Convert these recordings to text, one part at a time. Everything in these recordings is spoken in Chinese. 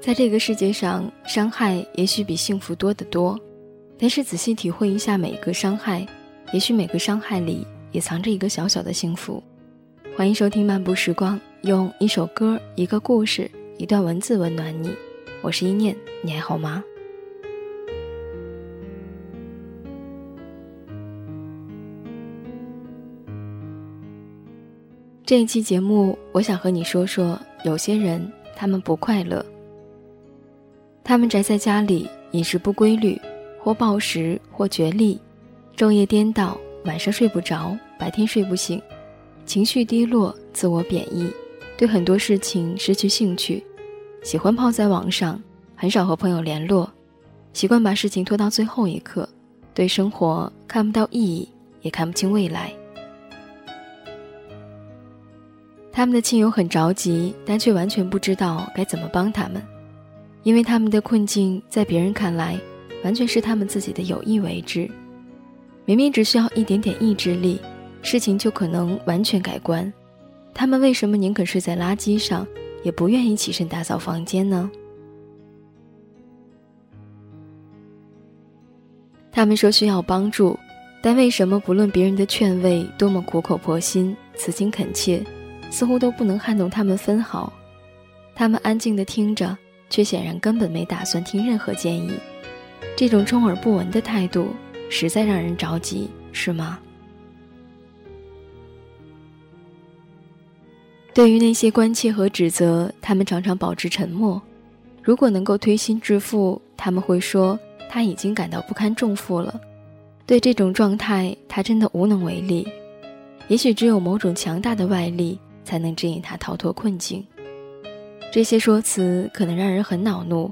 在这个世界上，伤害也许比幸福多得多，但是仔细体会一下每一个伤害，也许每个伤害里也藏着一个小小的幸福。欢迎收听漫步时光，用一首歌、一个故事、一段文字温暖你。我是一念，你还好吗？这一期节目，我想和你说说，有些人他们不快乐。他们宅在家里，饮食不规律，或暴食，或绝力，昼夜颠倒，晚上睡不着，白天睡不醒，情绪低落，自我贬义，对很多事情失去兴趣，喜欢泡在网上，很少和朋友联络，习惯把事情拖到最后一刻，对生活看不到意义，也看不清未来。他们的亲友很着急，但却完全不知道该怎么帮他们。因为他们的困境在别人看来，完全是他们自己的有意为之。明明只需要一点点意志力，事情就可能完全改观。他们为什么宁可睡在垃圾上，也不愿意起身打扫房间呢？他们说需要帮助，但为什么不论别人的劝慰多么苦口婆心、此情恳切，似乎都不能撼动他们分毫？他们安静地听着。却显然根本没打算听任何建议，这种充耳不闻的态度实在让人着急，是吗？对于那些关切和指责，他们常常保持沉默。如果能够推心置腹，他们会说他已经感到不堪重负了。对这种状态，他真的无能为力。也许只有某种强大的外力才能指引他逃脱困境。这些说辞可能让人很恼怒，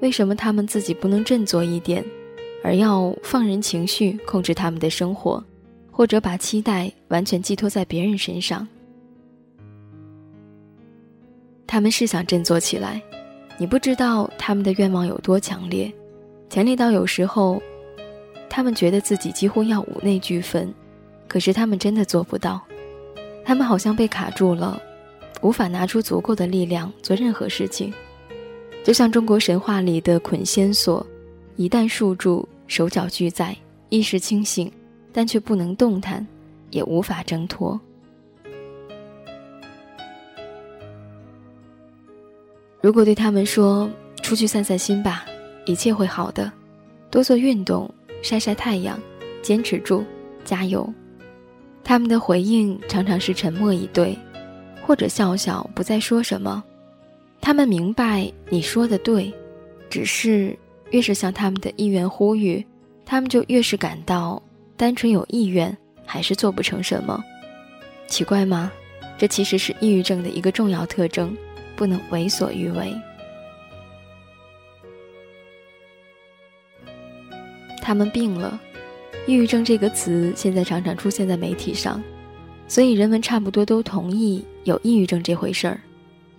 为什么他们自己不能振作一点，而要放任情绪控制他们的生活，或者把期待完全寄托在别人身上？他们是想振作起来，你不知道他们的愿望有多强烈，强烈到有时候，他们觉得自己几乎要五内俱焚，可是他们真的做不到，他们好像被卡住了。无法拿出足够的力量做任何事情，就像中国神话里的捆仙索，一旦束住，手脚俱在，意识清醒，但却不能动弹，也无法挣脱。如果对他们说：“出去散散心吧，一切会好的，多做运动，晒晒太阳，坚持住，加油。”他们的回应常常是沉默以对。或者笑笑，不再说什么。他们明白你说的对，只是越是向他们的意愿呼吁，他们就越是感到单纯有意愿，还是做不成什么。奇怪吗？这其实是抑郁症的一个重要特征，不能为所欲为。他们病了，抑郁症这个词现在常常出现在媒体上。所以人们差不多都同意有抑郁症这回事儿，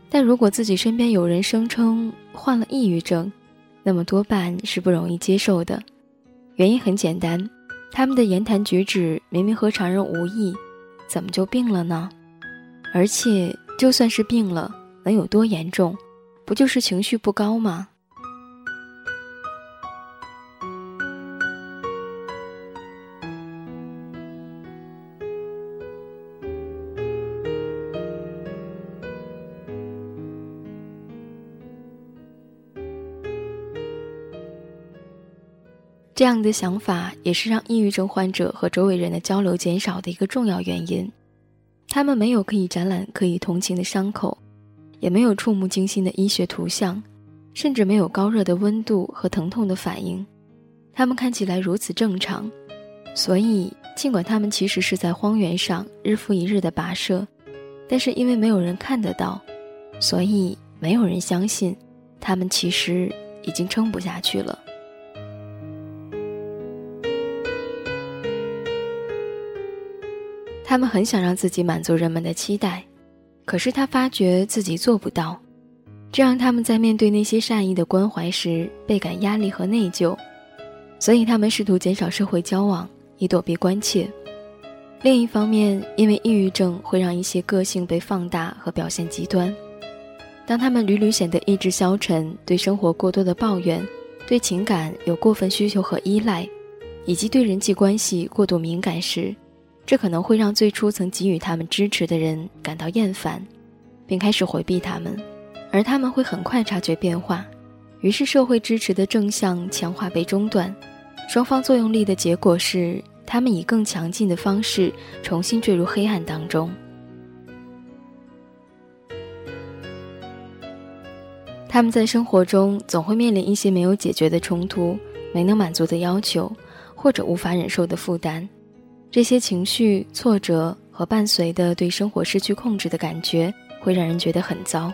但如果自己身边有人声称患了抑郁症，那么多半是不容易接受的。原因很简单，他们的言谈举止明明和常人无异，怎么就病了呢？而且就算是病了，能有多严重？不就是情绪不高吗？这样的想法也是让抑郁症患者和周围人的交流减少的一个重要原因。他们没有可以展览、可以同情的伤口，也没有触目惊心的医学图像，甚至没有高热的温度和疼痛的反应。他们看起来如此正常，所以尽管他们其实是在荒原上日复一日的跋涉，但是因为没有人看得到，所以没有人相信他们其实已经撑不下去了。他们很想让自己满足人们的期待，可是他发觉自己做不到，这让他们在面对那些善意的关怀时倍感压力和内疚，所以他们试图减少社会交往，以躲避关切。另一方面，因为抑郁症会让一些个性被放大和表现极端，当他们屡屡显得意志消沉，对生活过多的抱怨，对情感有过分需求和依赖，以及对人际关系过度敏感时，这可能会让最初曾给予他们支持的人感到厌烦，并开始回避他们，而他们会很快察觉变化，于是社会支持的正向强化被中断，双方作用力的结果是，他们以更强劲的方式重新坠入黑暗当中。他们在生活中总会面临一些没有解决的冲突、没能满足的要求，或者无法忍受的负担。这些情绪、挫折和伴随的对生活失去控制的感觉，会让人觉得很糟。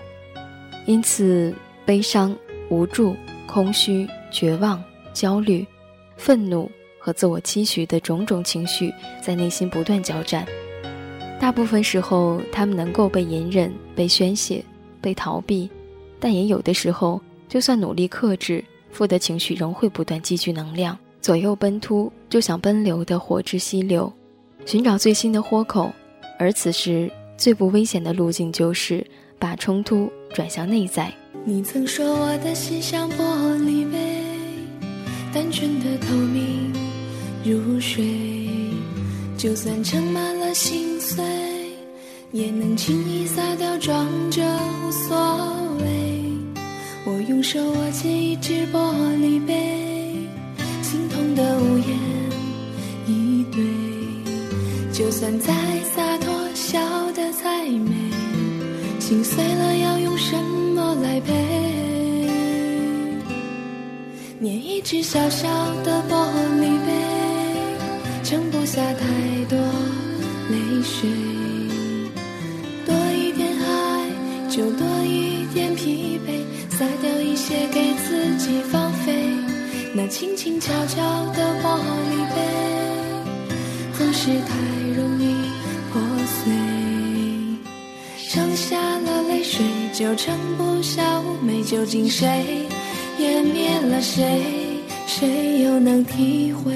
因此，悲伤、无助、空虚、绝望、焦虑、愤怒和自我期许的种种情绪在内心不断交战。大部分时候，他们能够被隐忍、被宣泄、被逃避。但也有的时候，就算努力克制，负的情绪仍会不断积聚能量，左右奔突，就像奔流的火之溪流，寻找最新的豁口。而此时最不危险的路径，就是把冲突转向内在。你曾说我的心像玻璃杯，单纯的透明如水，就算盛满了心碎，也能轻易洒掉，装着无所谓。我用手握紧一只玻璃杯，的无言以对。就算再洒脱，笑得再美，心碎了要用什么来赔？捏一只小小的玻璃杯，盛不下太多泪水。多一点爱，就多一点疲惫。撒掉一些给自己放，轻轻悄悄的玻璃杯，总是太容易破碎。盛下了泪水，就盛不下妩媚。究竟谁湮灭了谁？谁又能体会？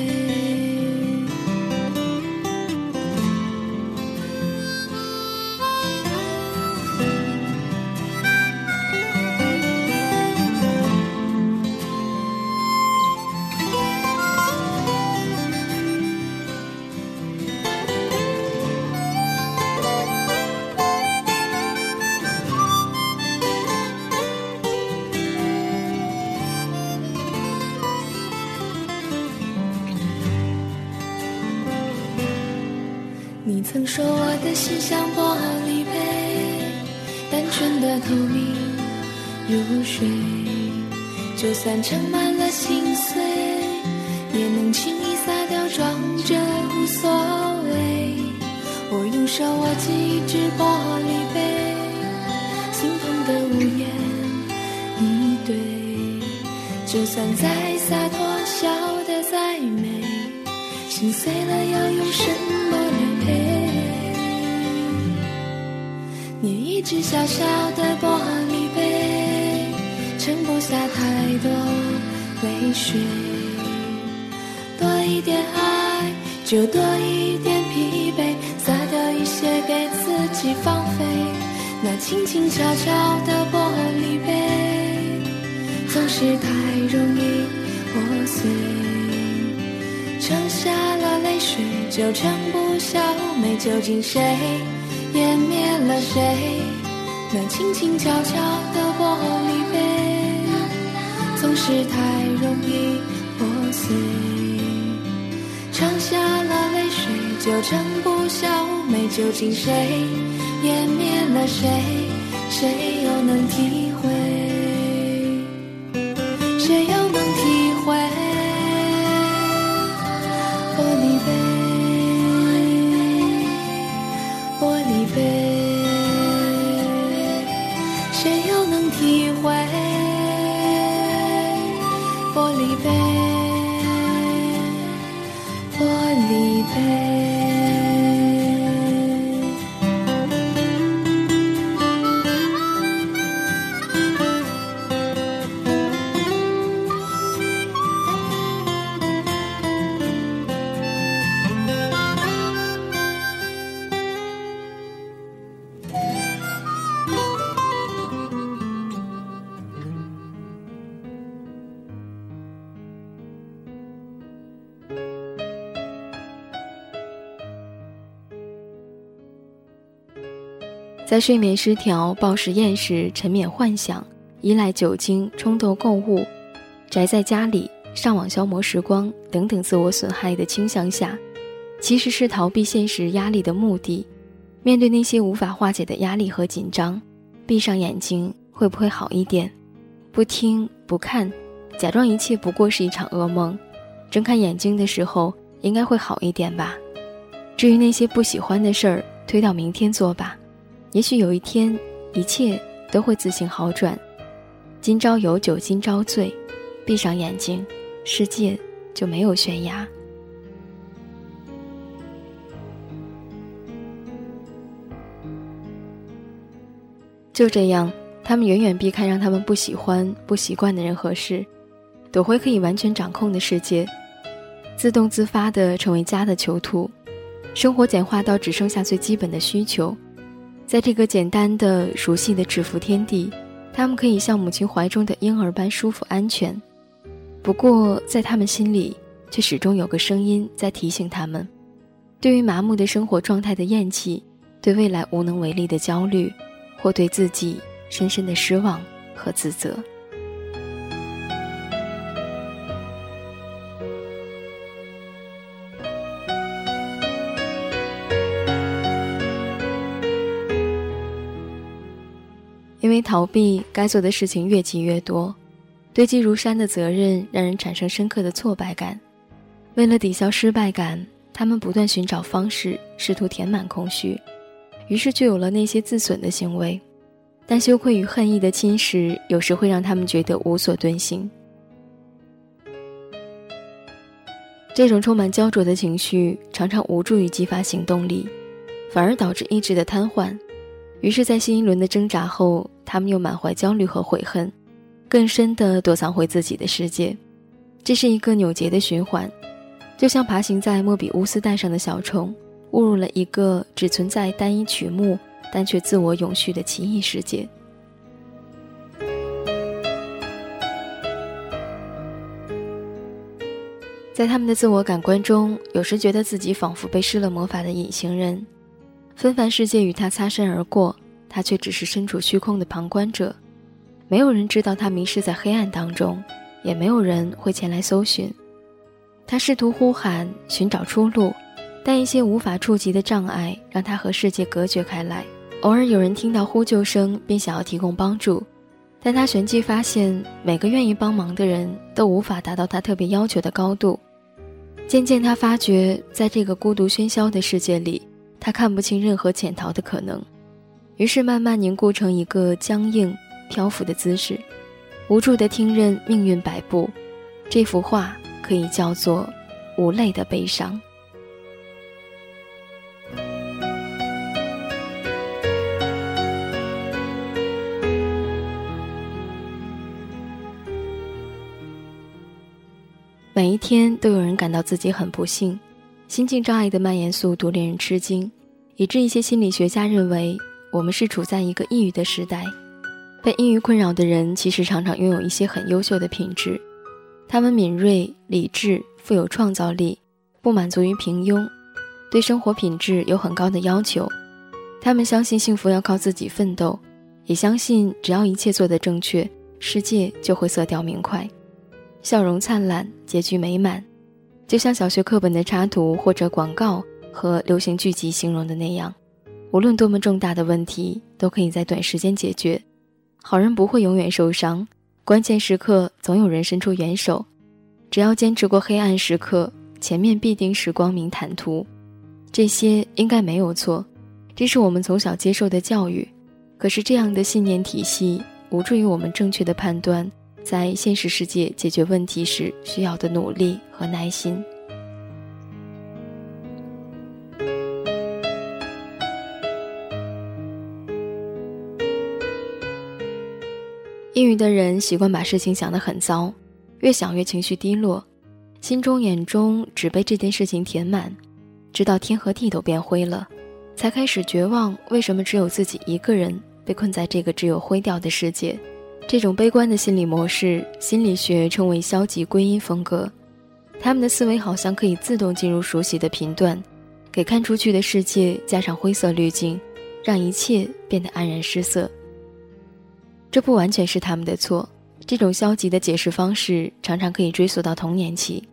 的心像玻璃杯，单纯的透明如水，就算盛满了心碎，也能轻易洒掉，装着无所谓。我用手握紧一只玻璃杯，心痛的无言以对，就算再洒脱，笑得再美，心碎了要用什么只小小的玻璃杯，盛不下太多泪水。多一点爱，就多一点疲惫。洒掉一些给自己放飞。那轻轻悄悄的玻璃杯，总是太容易破碎。盛下了泪水，就盛不下美。究竟谁湮灭了谁？那轻轻悄悄的玻璃杯，总是太容易破碎。尝下了泪水，就盛不下妩媚。究竟谁湮灭了谁？谁又能体会？在睡眠失调、暴食厌食、沉湎幻想、依赖酒精、冲动购物、宅在家里、上网消磨时光等等自我损害的倾向下，其实是逃避现实压力的目的。面对那些无法化解的压力和紧张，闭上眼睛会不会好一点？不听不看，假装一切不过是一场噩梦。睁开眼睛的时候，应该会好一点吧。至于那些不喜欢的事儿，推到明天做吧。也许有一天，一切都会自行好转。今朝有酒今朝醉，闭上眼睛，世界就没有悬崖。就这样，他们远远避开让他们不喜欢、不习惯的人和事，躲回可以完全掌控的世界。自动自发地成为家的囚徒，生活简化到只剩下最基本的需求，在这个简单的、熟悉的制服天地，他们可以像母亲怀中的婴儿般舒服安全。不过，在他们心里，却始终有个声音在提醒他们：对于麻木的生活状态的厌弃，对未来无能为力的焦虑，或对自己深深的失望和自责。逃避，该做的事情越积越多，堆积如山的责任让人产生深刻的挫败感。为了抵消失败感，他们不断寻找方式，试图填满空虚，于是就有了那些自损的行为。但羞愧与恨意的侵蚀，有时会让他们觉得无所遁形。这种充满焦灼的情绪，常常无助于激发行动力，反而导致意志的瘫痪。于是，在新一轮的挣扎后，他们又满怀焦虑和悔恨，更深的躲藏回自己的世界。这是一个扭结的循环，就像爬行在莫比乌斯带上的小虫，误入了一个只存在单一曲目但却自我永续的奇异世界。在他们的自我感官中，有时觉得自己仿佛被施了魔法的隐形人。纷繁世界与他擦身而过，他却只是身处虚空的旁观者。没有人知道他迷失在黑暗当中，也没有人会前来搜寻。他试图呼喊，寻找出路，但一些无法触及的障碍让他和世界隔绝开来。偶尔有人听到呼救声，并想要提供帮助，但他旋即发现，每个愿意帮忙的人都无法达到他特别要求的高度。渐渐，他发觉，在这个孤独喧嚣的世界里。他看不清任何潜逃的可能，于是慢慢凝固成一个僵硬、漂浮的姿势，无助地听任命运摆布。这幅画可以叫做无泪的悲伤。每一天都有人感到自己很不幸。心境障碍的蔓延速度令人吃惊，以致一些心理学家认为，我们是处在一个抑郁的时代。被抑郁困扰的人其实常常拥有一些很优秀的品质，他们敏锐、理智、富有创造力，不满足于平庸，对生活品质有很高的要求。他们相信幸福要靠自己奋斗，也相信只要一切做得正确，世界就会色调明快，笑容灿烂，结局美满。就像小学课本的插图或者广告和流行剧集形容的那样，无论多么重大的问题，都可以在短时间解决。好人不会永远受伤，关键时刻总有人伸出援手。只要坚持过黑暗时刻，前面必定是光明坦途。这些应该没有错，这是我们从小接受的教育。可是这样的信念体系无助于我们正确的判断。在现实世界解决问题时需要的努力和耐心。抑郁的人习惯把事情想得很糟，越想越情绪低落，心中眼中只被这件事情填满，直到天和地都变灰了，才开始绝望。为什么只有自己一个人被困在这个只有灰调的世界？这种悲观的心理模式，心理学称为消极归因风格。他们的思维好像可以自动进入熟悉的频段，给看出去的世界加上灰色滤镜，让一切变得黯然失色。这不完全是他们的错，这种消极的解释方式常常可以追溯到童年期。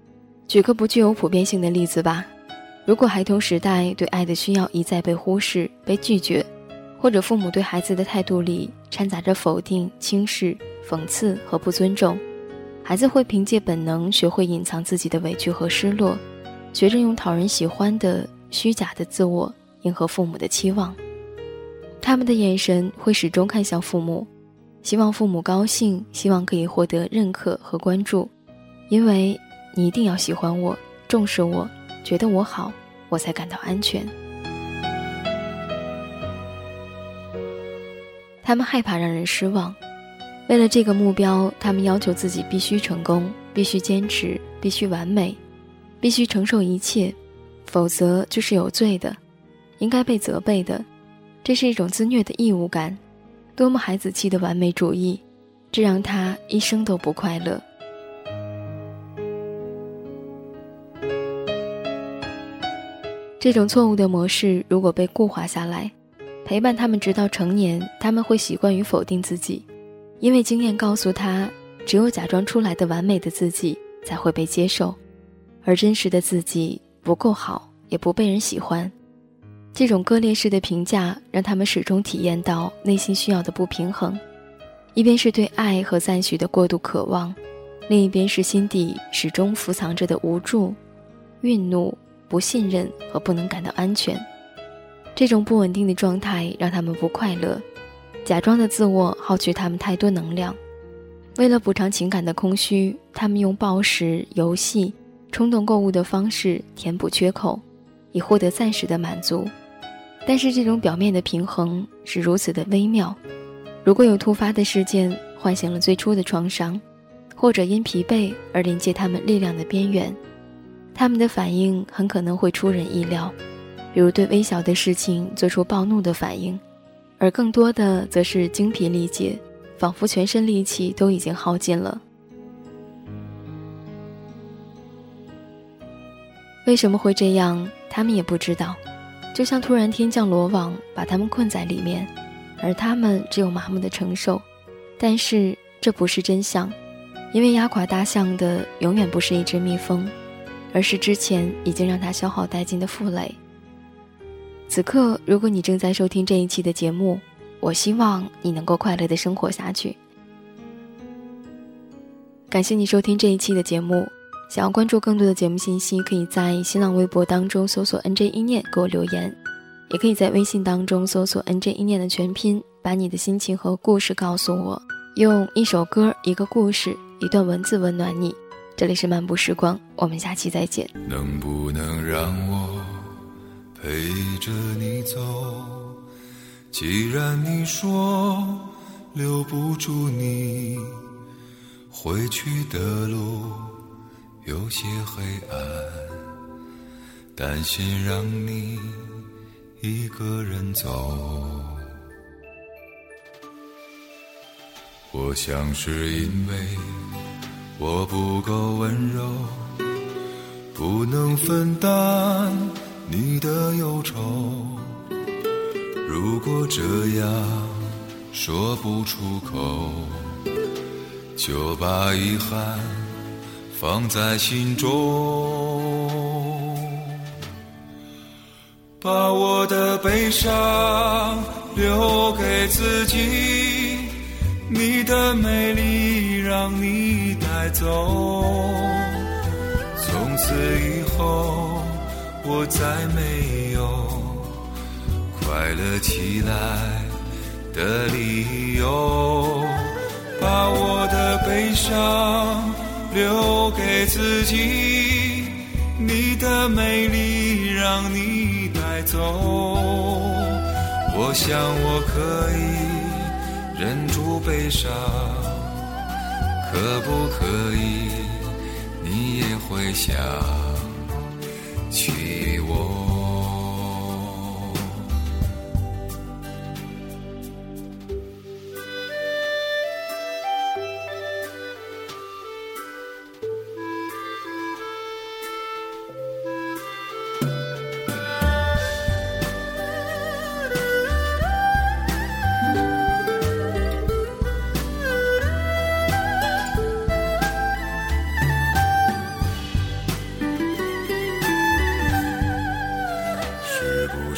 举个不具有普遍性的例子吧：如果孩童时代对爱的需要一再被忽视、被拒绝，或者父母对孩子的态度里掺杂着否定、轻视、讽刺和不尊重，孩子会凭借本能学会隐藏自己的委屈和失落，学着用讨人喜欢的虚假的自我迎合父母的期望。他们的眼神会始终看向父母，希望父母高兴，希望可以获得认可和关注，因为你一定要喜欢我、重视我、觉得我好，我才感到安全。他们害怕让人失望，为了这个目标，他们要求自己必须成功，必须坚持，必须完美，必须承受一切，否则就是有罪的，应该被责备的。这是一种自虐的义务感，多么孩子气的完美主义，这让他一生都不快乐。这种错误的模式如果被固化下来。陪伴他们直到成年，他们会习惯于否定自己，因为经验告诉他，只有假装出来的完美的自己才会被接受，而真实的自己不够好，也不被人喜欢。这种割裂式的评价让他们始终体验到内心需要的不平衡，一边是对爱和赞许的过度渴望，另一边是心底始终伏藏着的无助、愠怒、不信任和不能感到安全。这种不稳定的状态让他们不快乐，假装的自我耗去他们太多能量。为了补偿情感的空虚，他们用暴食、游戏、冲动购物的方式填补缺口，以获得暂时的满足。但是这种表面的平衡是如此的微妙。如果有突发的事件唤醒了最初的创伤，或者因疲惫而临界他们力量的边缘，他们的反应很可能会出人意料。比如对微小的事情做出暴怒的反应，而更多的则是精疲力竭，仿佛全身力气都已经耗尽了。为什么会这样？他们也不知道，就像突然天降罗网，把他们困在里面，而他们只有麻木的承受。但是这不是真相，因为压垮大象的永远不是一只蜜蜂，而是之前已经让它消耗殆尽的负累。此刻，如果你正在收听这一期的节目，我希望你能够快乐的生活下去。感谢你收听这一期的节目。想要关注更多的节目信息，可以在新浪微博当中搜索 “nj 一念”给我留言，也可以在微信当中搜索 “nj 一念”的全拼，把你的心情和故事告诉我，用一首歌、一个故事、一段文字温暖你。这里是漫步时光，我们下期再见。能不能让我？陪着你走，既然你说留不住你，回去的路有些黑暗，担心让你一个人走。我想是因为我不够温柔，不能分担。你的忧愁，如果这样说不出口，就把遗憾放在心中，把我的悲伤留给自己，你的美丽让你带走，从此以后。我再没有快乐起来的理由，把我的悲伤留给自己，你的美丽让你带走。我想我可以忍住悲伤，可不可以？你也会想。起我。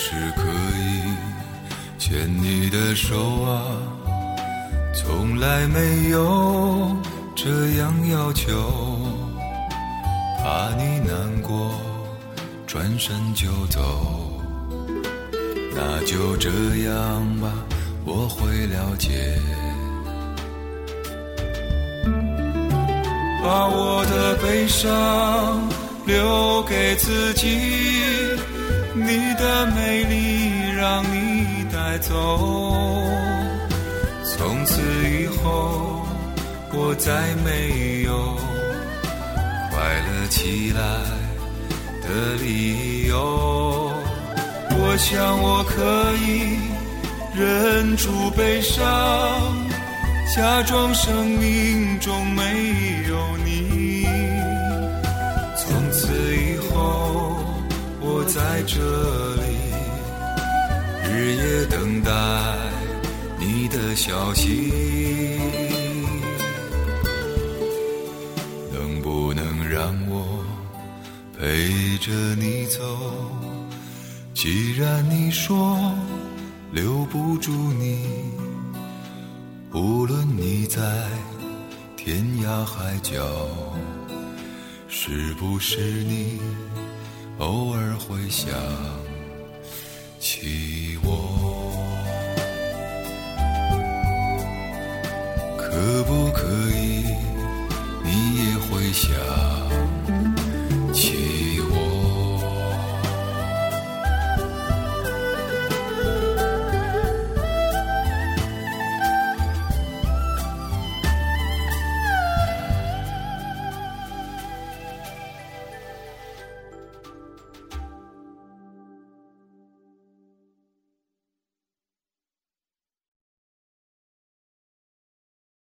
是可以牵你的手啊，从来没有这样要求，怕你难过，转身就走。那就这样吧，我会了解。把我的悲伤留给自己，你的美丽让你带走。从此以后，我再没有快乐起来的理由。我想我可以忍住悲伤。假装生命中没有你，在这里日夜等待你的消息，能不能让我陪着你走？既然你说留不住你。无论你在天涯海角，是不是你偶尔会想起我？可不可以，你也会想？